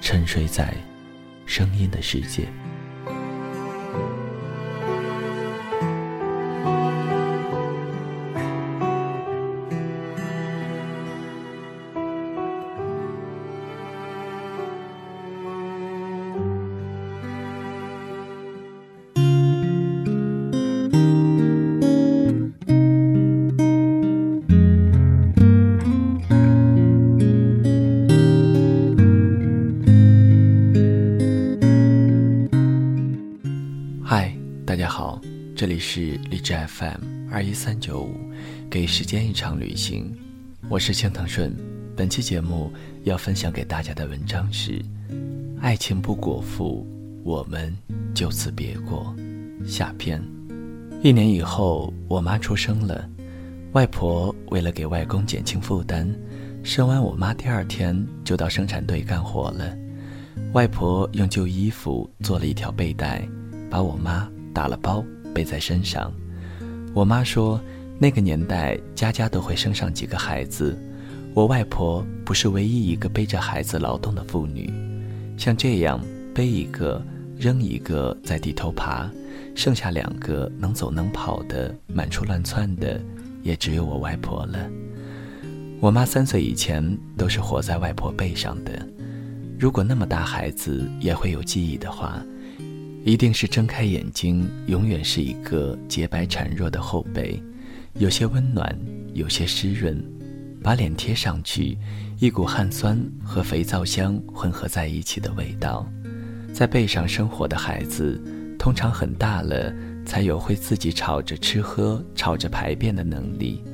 沉睡在声音的世界。是荔枝 FM 二一三九五，给时间一场旅行，我是青藤顺。本期节目要分享给大家的文章是《爱情不果腹，我们就此别过》下篇。一年以后，我妈出生了，外婆为了给外公减轻负担，生完我妈第二天就到生产队干活了。外婆用旧衣服做了一条背带，把我妈打了包。背在身上，我妈说，那个年代家家都会生上几个孩子，我外婆不是唯一一个背着孩子劳动的妇女，像这样背一个扔一个在地头爬，剩下两个能走能跑的满处乱窜的，也只有我外婆了。我妈三岁以前都是活在外婆背上的，如果那么大孩子也会有记忆的话。一定是睁开眼睛，永远是一个洁白孱弱的后背，有些温暖，有些湿润。把脸贴上去，一股汗酸和肥皂香混合在一起的味道。在背上生活的孩子，通常很大了才有会自己吵着吃喝、吵着排便的能力。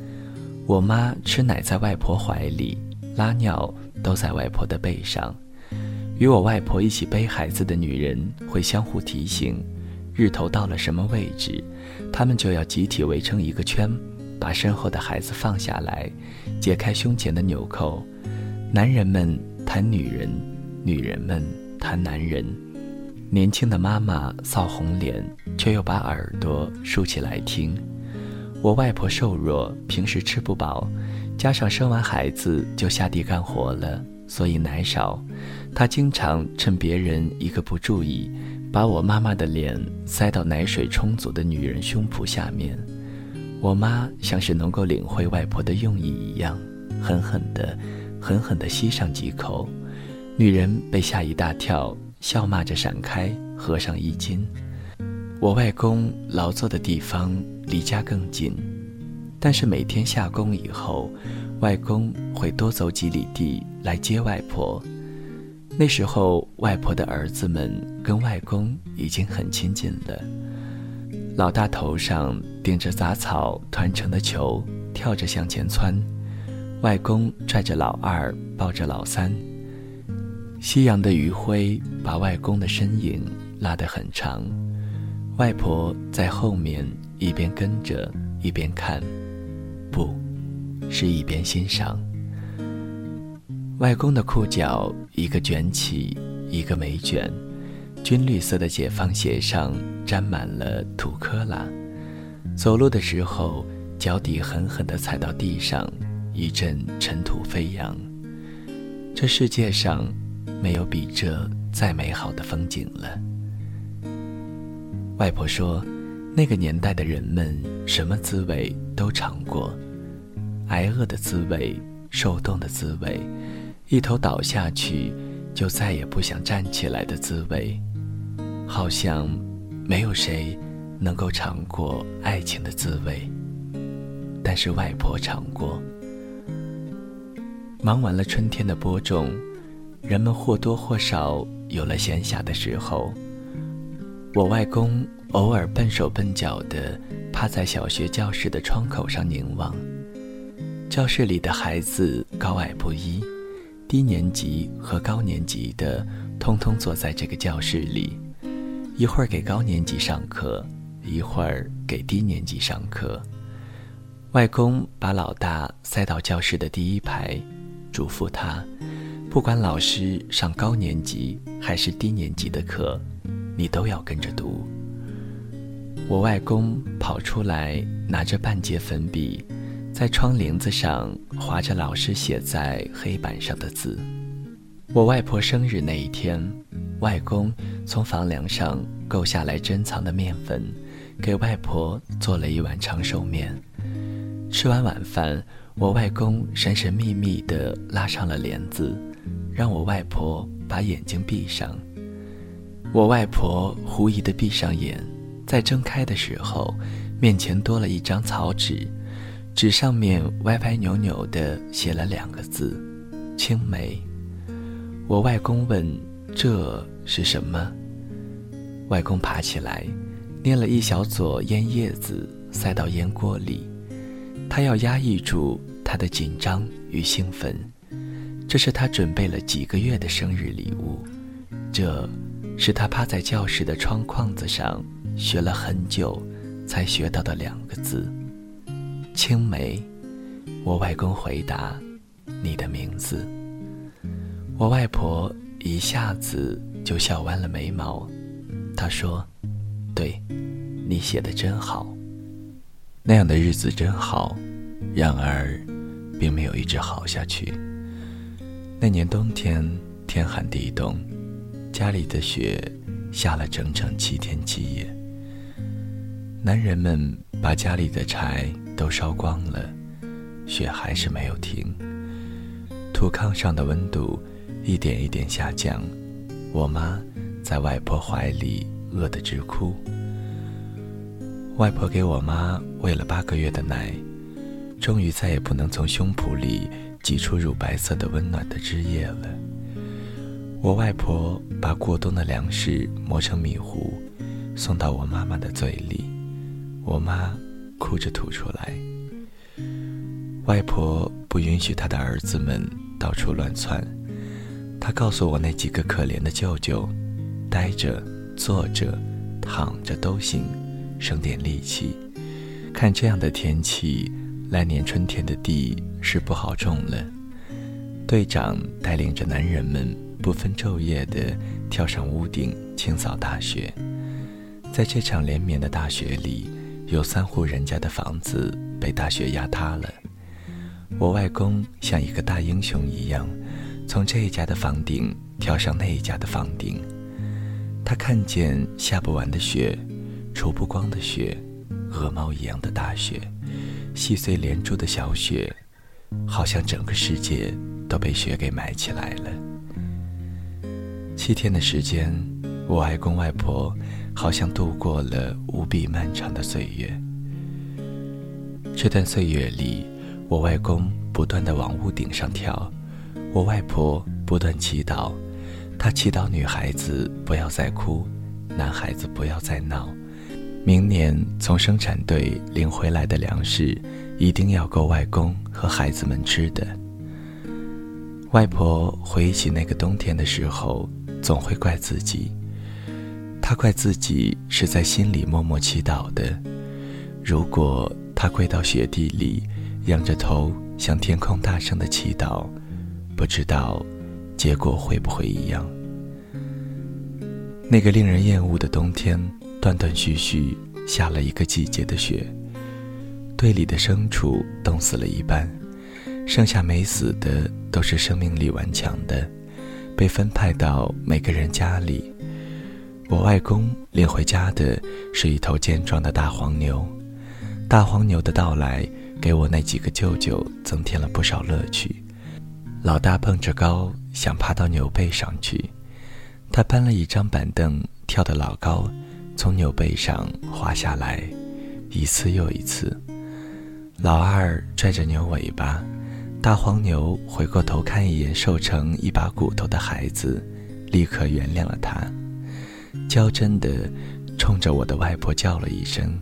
我妈吃奶在外婆怀里，拉尿都在外婆的背上。与我外婆一起背孩子的女人会相互提醒，日头到了什么位置，她们就要集体围成一个圈，把身后的孩子放下来，解开胸前的纽扣。男人们谈女人，女人们谈男人。年轻的妈妈臊红脸，却又把耳朵竖起来听。我外婆瘦弱，平时吃不饱，加上生完孩子就下地干活了，所以奶少。他经常趁别人一个不注意，把我妈妈的脸塞到奶水充足的女人胸脯下面。我妈像是能够领会外婆的用意一样，狠狠地、狠狠地吸上几口。女人被吓一大跳，笑骂着闪开，合上衣襟。我外公劳作的地方离家更近，但是每天下工以后，外公会多走几里地来接外婆。那时候，外婆的儿子们跟外公已经很亲近了。老大头上顶着杂草团成的球，跳着向前窜；外公拽着老二，抱着老三。夕阳的余晖把外公的身影拉得很长，外婆在后面一边跟着一边看，不，是一边欣赏。外公的裤脚一个卷起，一个没卷，军绿色的解放鞋上沾满了土坷垃。走路的时候，脚底狠狠地踩到地上，一阵尘土飞扬。这世界上没有比这再美好的风景了。外婆说，那个年代的人们什么滋味都尝过，挨饿的滋味，受冻的滋味。一头倒下去，就再也不想站起来的滋味，好像没有谁能够尝过爱情的滋味。但是外婆尝过。忙完了春天的播种，人们或多或少有了闲暇的时候。我外公偶尔笨手笨脚地趴在小学教室的窗口上凝望。教室里的孩子高矮不一，低年级和高年级的通通坐在这个教室里，一会儿给高年级上课，一会儿给低年级上课。外公把老大塞到教室的第一排。嘱咐他，不管老师上高年级还是低年级的课，你都要跟着读。我外公跑出来，拿着半截粉笔，在窗棂子上划着老师写在黑板上的字。我外婆生日那一天，外公从房梁上够下来珍藏的面粉，给外婆做了一碗长寿面。吃完晚饭。我外公神神秘秘地拉上了帘子，让我外婆把眼睛闭上。我外婆狐疑地闭上眼，在睁开的时候，面前多了一张草纸，纸上面歪歪扭扭地写了两个字：“青梅。”我外公问：“这是什么？”外公爬起来，捏了一小撮烟叶子，塞到烟锅里。他要压抑住他的紧张与兴奋，这是他准备了几个月的生日礼物，这是他趴在教室的窗框子上学了很久才学到的两个字——青梅。我外公回答：“你的名字。”我外婆一下子就笑弯了眉毛，她说：“对，你写的真好。”那样的日子真好，然而，并没有一直好下去。那年冬天，天寒地冻，家里的雪下了整整七天七夜。男人们把家里的柴都烧光了，雪还是没有停。土炕上的温度一点一点下降，我妈在外婆怀里饿得直哭。外婆给我妈喂了八个月的奶，终于再也不能从胸脯里挤出乳白色的温暖的汁液了。我外婆把过冬的粮食磨成米糊，送到我妈妈的嘴里，我妈哭着吐出来。外婆不允许她的儿子们到处乱窜，她告诉我那几个可怜的舅舅，呆着、坐着、躺着都行。省点力气，看这样的天气，来年春天的地是不好种了。队长带领着男人们不分昼夜地跳上屋顶清扫大雪。在这场连绵的大雪里，有三户人家的房子被大雪压塌了。我外公像一个大英雄一样，从这一家的房顶跳上那一家的房顶。他看见下不完的雪。除不光的雪，鹅毛一样的大雪，细碎连珠的小雪，好像整个世界都被雪给埋起来了。七天的时间，我外公外婆好像度过了无比漫长的岁月。这段岁月里，我外公不断的往屋顶上跳，我外婆不断祈祷，她祈祷女孩子不要再哭，男孩子不要再闹。明年从生产队领回来的粮食，一定要够外公和孩子们吃的。外婆回忆起那个冬天的时候，总会怪自己。他怪自己是在心里默默祈祷的。如果他跪到雪地里，仰着头向天空大声的祈祷，不知道结果会不会一样。那个令人厌恶的冬天。断断续续下了一个季节的雪，队里的牲畜冻死了一半，剩下没死的都是生命力顽强的，被分派到每个人家里。我外公领回家的是一头健壮的大黄牛，大黄牛的到来给我那几个舅舅增添了不少乐趣。老大蹦着高想爬到牛背上去。他搬了一张板凳，跳得老高，从牛背上滑下来，一次又一次。老二拽着牛尾巴，大黄牛回过头看一眼瘦成一把骨头的孩子，立刻原谅了他，娇嗔的冲着我的外婆叫了一声。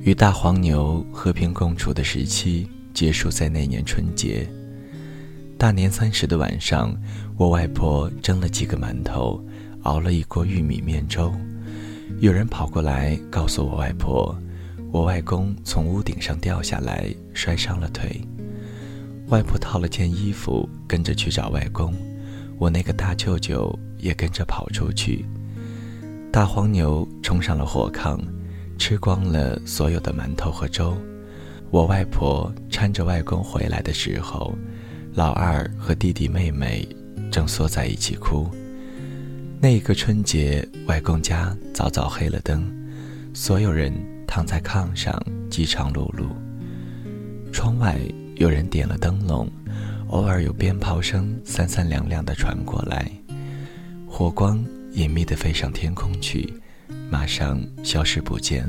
与大黄牛和平共处的时期结束在那年春节。大年三十的晚上，我外婆蒸了几个馒头，熬了一锅玉米面粥。有人跑过来告诉我外婆，我外公从屋顶上掉下来，摔伤了腿。外婆套了件衣服，跟着去找外公。我那个大舅舅也跟着跑出去。大黄牛冲上了火炕。吃光了所有的馒头和粥，我外婆搀着外公回来的时候，老二和弟弟妹妹正缩在一起哭。那个春节，外公家早早黑了灯，所有人躺在炕上饥肠辘辘。窗外有人点了灯笼，偶尔有鞭炮声三三两两的传过来，火光隐秘地飞上天空去。马上消失不见。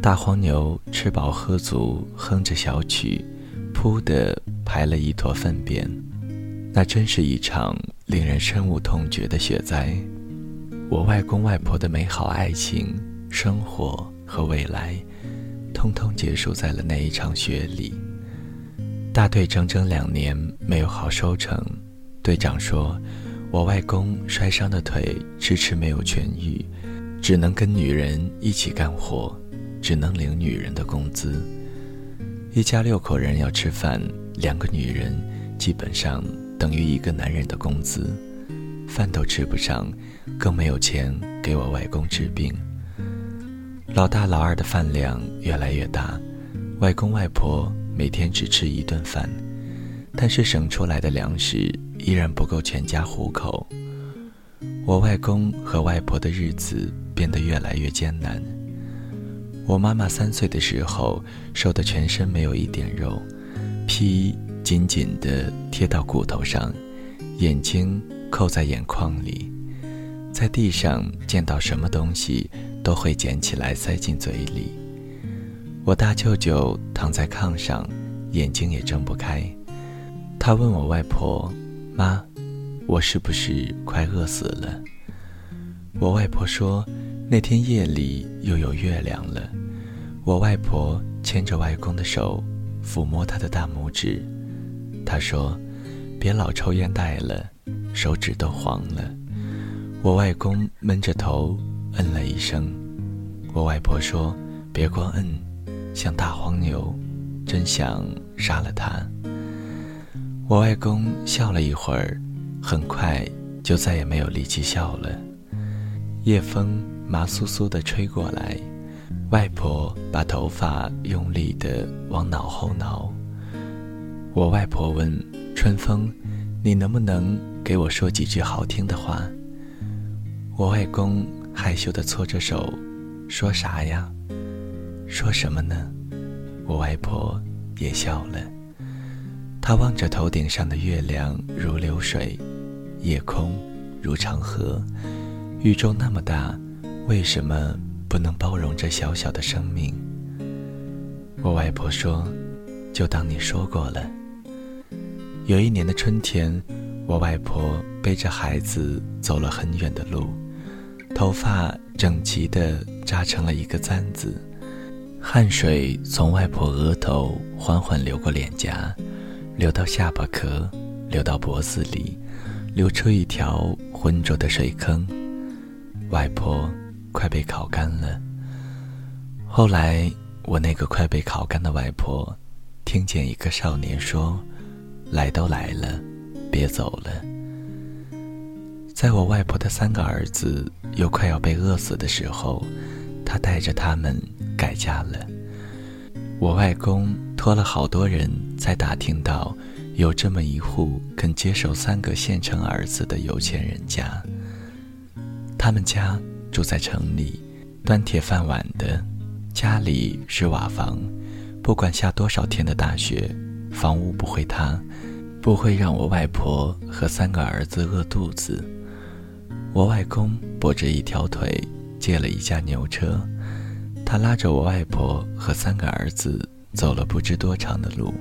大黄牛吃饱喝足，哼着小曲，噗的排了一坨粪便。那真是一场令人深恶痛绝的雪灾。我外公外婆的美好爱情、生活和未来，通通结束在了那一场雪里。大队整整两年没有好收成。队长说：“我外公摔伤的腿迟迟没有痊愈。”只能跟女人一起干活，只能领女人的工资。一家六口人要吃饭，两个女人基本上等于一个男人的工资，饭都吃不上，更没有钱给我外公治病。老大老二的饭量越来越大，外公外婆每天只吃一顿饭，但是省出来的粮食依然不够全家糊口。我外公和外婆的日子变得越来越艰难。我妈妈三岁的时候，瘦得全身没有一点肉，皮衣紧紧地贴到骨头上，眼睛扣在眼眶里，在地上见到什么东西都会捡起来塞进嘴里。我大舅舅躺在炕上，眼睛也睁不开，他问我外婆：“妈。”我是不是快饿死了？我外婆说，那天夜里又有月亮了。我外婆牵着外公的手，抚摸他的大拇指。她说：“别老抽烟袋了，手指都黄了。”我外公闷着头，嗯了一声。我外婆说：“别光嗯，像大黄牛，真想杀了他。”我外公笑了一会儿。很快就再也没有力气笑了。夜风麻酥酥地吹过来，外婆把头发用力地往脑后挠。我外婆问春风：“你能不能给我说几句好听的话？”我外公害羞地搓着手，说啥呀？说什么呢？我外婆也笑了。他望着头顶上的月亮如流水。夜空如长河，宇宙那么大，为什么不能包容这小小的生命？我外婆说：“就当你说过了。”有一年的春天，我外婆背着孩子走了很远的路，头发整齐地扎成了一个簪子，汗水从外婆额头缓缓流过脸颊，流到下巴壳，流到脖子里。流出一条浑浊的水坑，外婆快被烤干了。后来，我那个快被烤干的外婆，听见一个少年说：“来都来了，别走了。”在我外婆的三个儿子又快要被饿死的时候，她带着他们改嫁了。我外公托了好多人才打听到。有这么一户肯接受三个县城儿子的有钱人家，他们家住在城里，端铁饭碗的，家里是瓦房，不管下多少天的大雪，房屋不会塌，不会让我外婆和三个儿子饿肚子。我外公跛着一条腿，借了一架牛车，他拉着我外婆和三个儿子走了不知多长的路，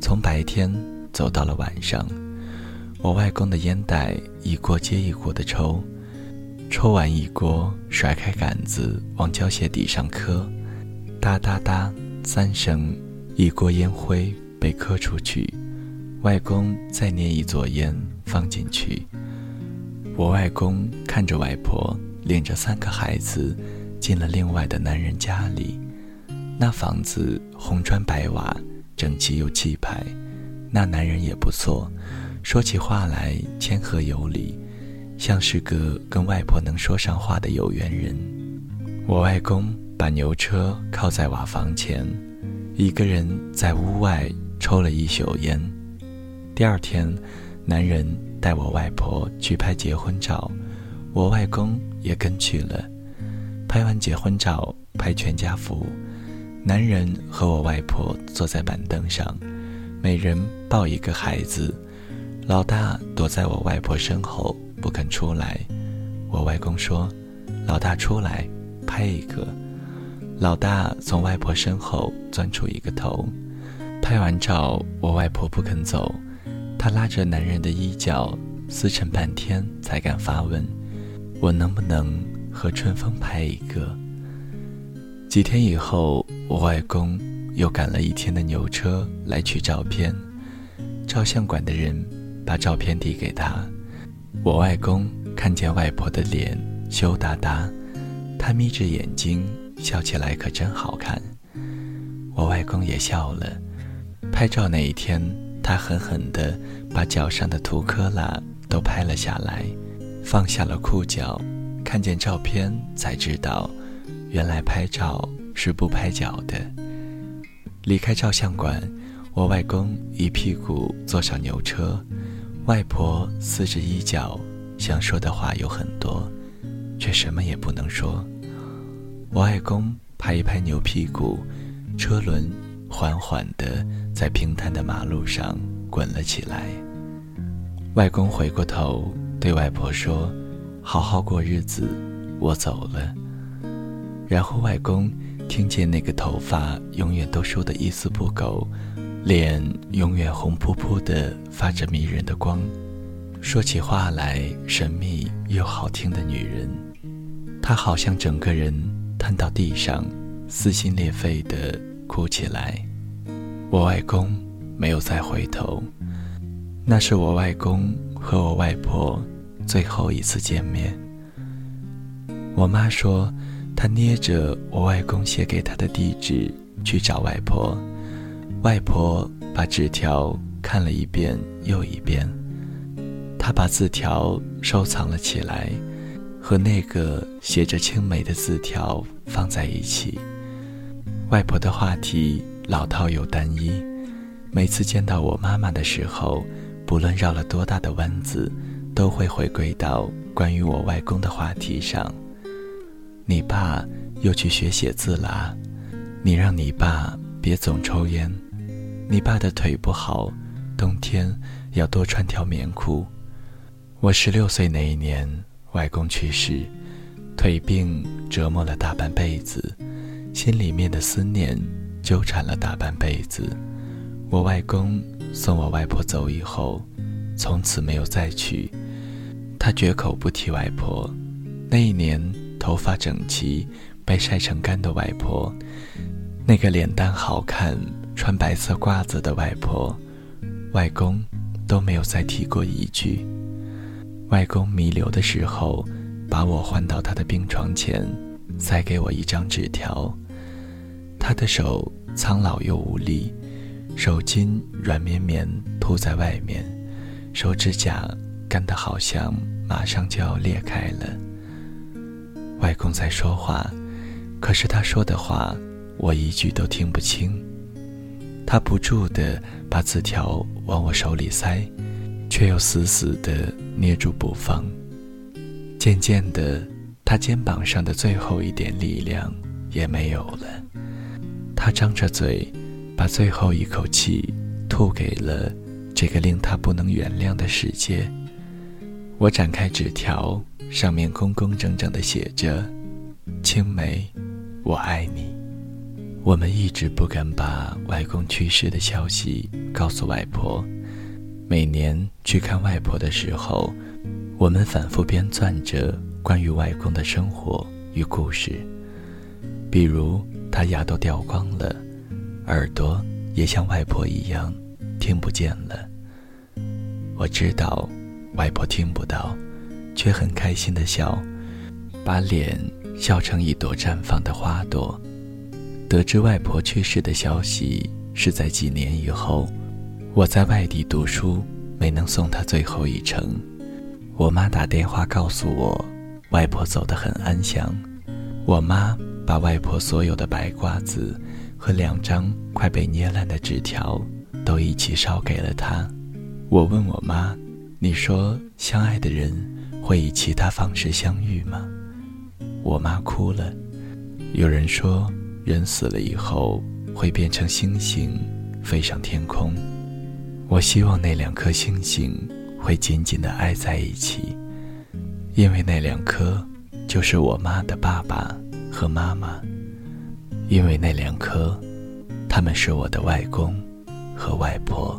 从白天走到了晚上。我外公的烟袋一锅接一锅的抽，抽完一锅，甩开杆子往胶鞋底上磕，哒哒哒三声，一锅烟灰被磕出去。外公再捏一撮烟放进去。我外公看着外婆领着三个孩子进了另外的男人家里，那房子红砖白瓦，整齐又气派。那男人也不错。说起话来谦和有礼，像是个跟外婆能说上话的有缘人。我外公把牛车靠在瓦房前，一个人在屋外抽了一宿烟。第二天，男人带我外婆去拍结婚照，我外公也跟去了。拍完结婚照，拍全家福，男人和我外婆坐在板凳上，每人抱一个孩子。老大躲在我外婆身后不肯出来，我外公说：“老大出来，拍一个。”老大从外婆身后钻出一个头。拍完照，我外婆不肯走，她拉着男人的衣角，撕扯半天才敢发问：“我能不能和春风拍一个？”几天以后，我外公又赶了一天的牛车来取照片，照相馆的人。把照片递给他，我外公看见外婆的脸羞答答，他眯着眼睛笑起来可真好看。我外公也笑了。拍照那一天，他狠狠地把脚上的土坷垃都拍了下来，放下了裤脚，看见照片才知道，原来拍照是不拍脚的。离开照相馆，我外公一屁股坐上牛车。外婆撕着衣角，想说的话有很多，却什么也不能说。我外公拍一拍牛屁股，车轮缓缓地在平坦的马路上滚了起来。外公回过头对外婆说：“好好过日子，我走了。”然后外公听见那个头发永远都梳得一丝不苟。脸永远红扑扑的，发着迷人的光，说起话来神秘又好听的女人，她好像整个人瘫到地上，撕心裂肺的哭起来。我外公没有再回头，那是我外公和我外婆最后一次见面。我妈说，他捏着我外公写给他的地址去找外婆。外婆把纸条看了一遍又一遍，她把字条收藏了起来，和那个写着青梅的字条放在一起。外婆的话题老套又单一，每次见到我妈妈的时候，不论绕了多大的弯子，都会回归到关于我外公的话题上。你爸又去学写字了，你让你爸别总抽烟。你爸的腿不好，冬天要多穿条棉裤。我十六岁那一年，外公去世，腿病折磨了大半辈子，心里面的思念纠缠了大半辈子。我外公送我外婆走以后，从此没有再娶。他绝口不提外婆。那一年，头发整齐、被晒成干的外婆，那个脸蛋好看。穿白色褂子的外婆、外公都没有再提过一句。外公弥留的时候，把我唤到他的病床前，塞给我一张纸条。他的手苍老又无力，手筋软绵绵铺在外面，手指甲干得好像马上就要裂开了。外公在说话，可是他说的话，我一句都听不清。他不住地把字条往我手里塞，却又死死地捏住不放。渐渐的，他肩膀上的最后一点力量也没有了。他张着嘴，把最后一口气吐给了这个令他不能原谅的世界。我展开纸条，上面工工整整的写着：“青梅，我爱你。”我们一直不敢把外公去世的消息告诉外婆。每年去看外婆的时候，我们反复编撰着关于外公的生活与故事，比如他牙都掉光了，耳朵也像外婆一样听不见了。我知道。外婆听不到，却很开心的笑，把脸笑成一朵绽放的花朵。得知外婆去世的消息是在几年以后，我在外地读书，没能送她最后一程。我妈打电话告诉我，外婆走得很安详。我妈把外婆所有的白瓜子和两张快被捏烂的纸条都一起烧给了她。我问我妈。你说相爱的人会以其他方式相遇吗？我妈哭了。有人说人死了以后会变成星星飞上天空。我希望那两颗星星会紧紧地挨在一起，因为那两颗就是我妈的爸爸和妈妈，因为那两颗，他们是我的外公和外婆。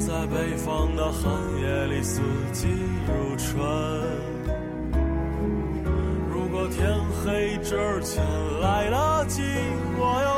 在北方的寒夜里，四季如春。如果天黑之前来得及，我要